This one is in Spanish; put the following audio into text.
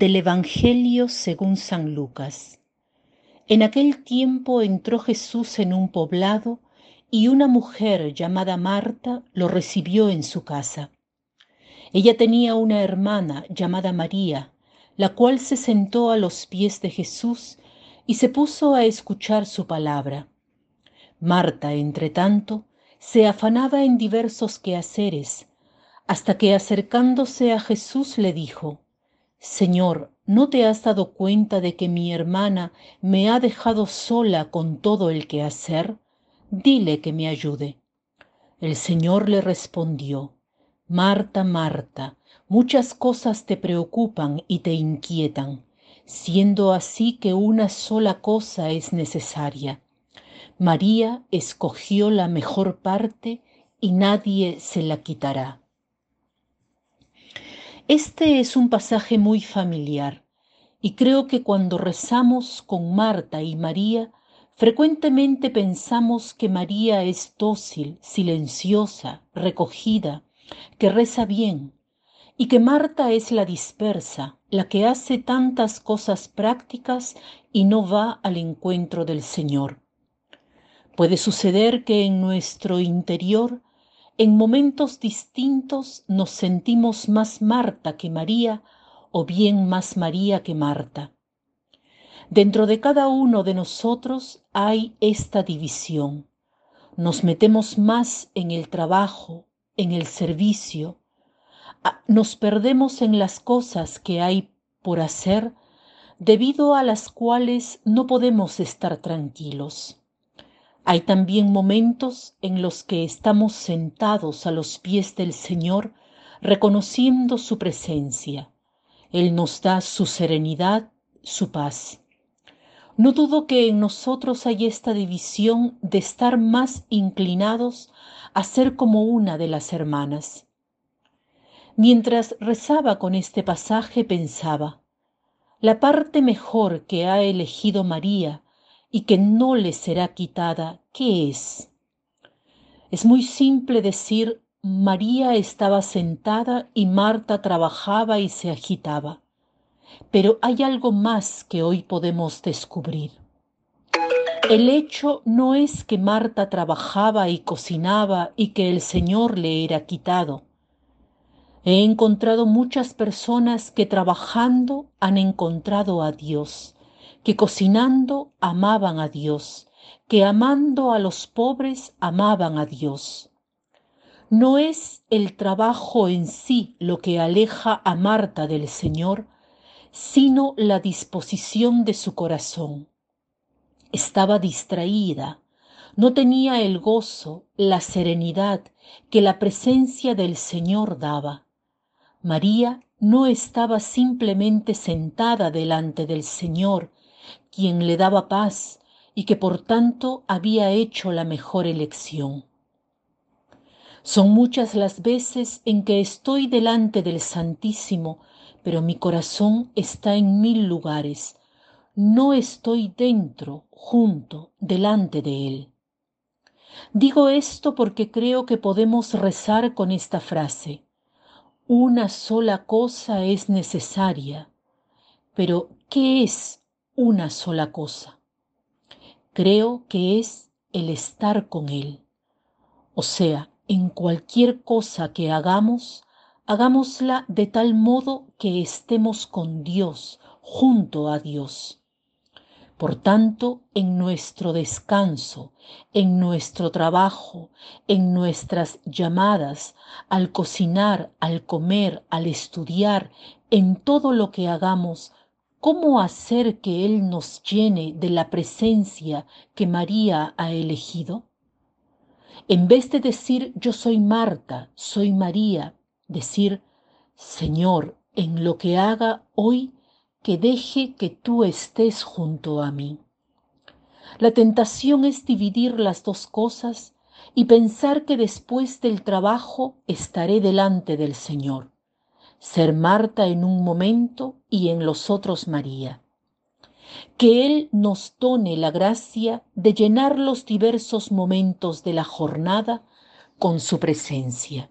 Del Evangelio según San Lucas. En aquel tiempo entró Jesús en un poblado y una mujer llamada Marta lo recibió en su casa. Ella tenía una hermana llamada María, la cual se sentó a los pies de Jesús y se puso a escuchar su palabra. Marta, entre tanto, se afanaba en diversos quehaceres, hasta que acercándose a Jesús le dijo, Señor, ¿no te has dado cuenta de que mi hermana me ha dejado sola con todo el que hacer? Dile que me ayude. El Señor le respondió, Marta, Marta, muchas cosas te preocupan y te inquietan, siendo así que una sola cosa es necesaria. María escogió la mejor parte y nadie se la quitará. Este es un pasaje muy familiar y creo que cuando rezamos con Marta y María, frecuentemente pensamos que María es dócil, silenciosa, recogida, que reza bien, y que Marta es la dispersa, la que hace tantas cosas prácticas y no va al encuentro del Señor. Puede suceder que en nuestro interior en momentos distintos nos sentimos más Marta que María o bien más María que Marta. Dentro de cada uno de nosotros hay esta división. Nos metemos más en el trabajo, en el servicio, nos perdemos en las cosas que hay por hacer debido a las cuales no podemos estar tranquilos. Hay también momentos en los que estamos sentados a los pies del Señor reconociendo su presencia. Él nos da su serenidad, su paz. No dudo que en nosotros hay esta división de estar más inclinados a ser como una de las hermanas. Mientras rezaba con este pasaje pensaba, la parte mejor que ha elegido María y que no le será quitada, ¿qué es? Es muy simple decir María estaba sentada y Marta trabajaba y se agitaba. Pero hay algo más que hoy podemos descubrir. El hecho no es que Marta trabajaba y cocinaba y que el Señor le era quitado. He encontrado muchas personas que trabajando han encontrado a Dios que cocinando amaban a Dios, que amando a los pobres amaban a Dios. No es el trabajo en sí lo que aleja a Marta del Señor, sino la disposición de su corazón. Estaba distraída, no tenía el gozo, la serenidad que la presencia del Señor daba. María no estaba simplemente sentada delante del Señor, quien le daba paz y que por tanto había hecho la mejor elección. Son muchas las veces en que estoy delante del Santísimo, pero mi corazón está en mil lugares. No estoy dentro, junto, delante de Él. Digo esto porque creo que podemos rezar con esta frase. Una sola cosa es necesaria. Pero, ¿qué es una sola cosa. Creo que es el estar con Él. O sea, en cualquier cosa que hagamos, hagámosla de tal modo que estemos con Dios, junto a Dios. Por tanto, en nuestro descanso, en nuestro trabajo, en nuestras llamadas, al cocinar, al comer, al estudiar, en todo lo que hagamos, ¿Cómo hacer que Él nos llene de la presencia que María ha elegido? En vez de decir yo soy Marta, soy María, decir Señor, en lo que haga hoy, que deje que tú estés junto a mí. La tentación es dividir las dos cosas y pensar que después del trabajo estaré delante del Señor ser Marta en un momento y en los otros María. Que Él nos done la gracia de llenar los diversos momentos de la jornada con su presencia.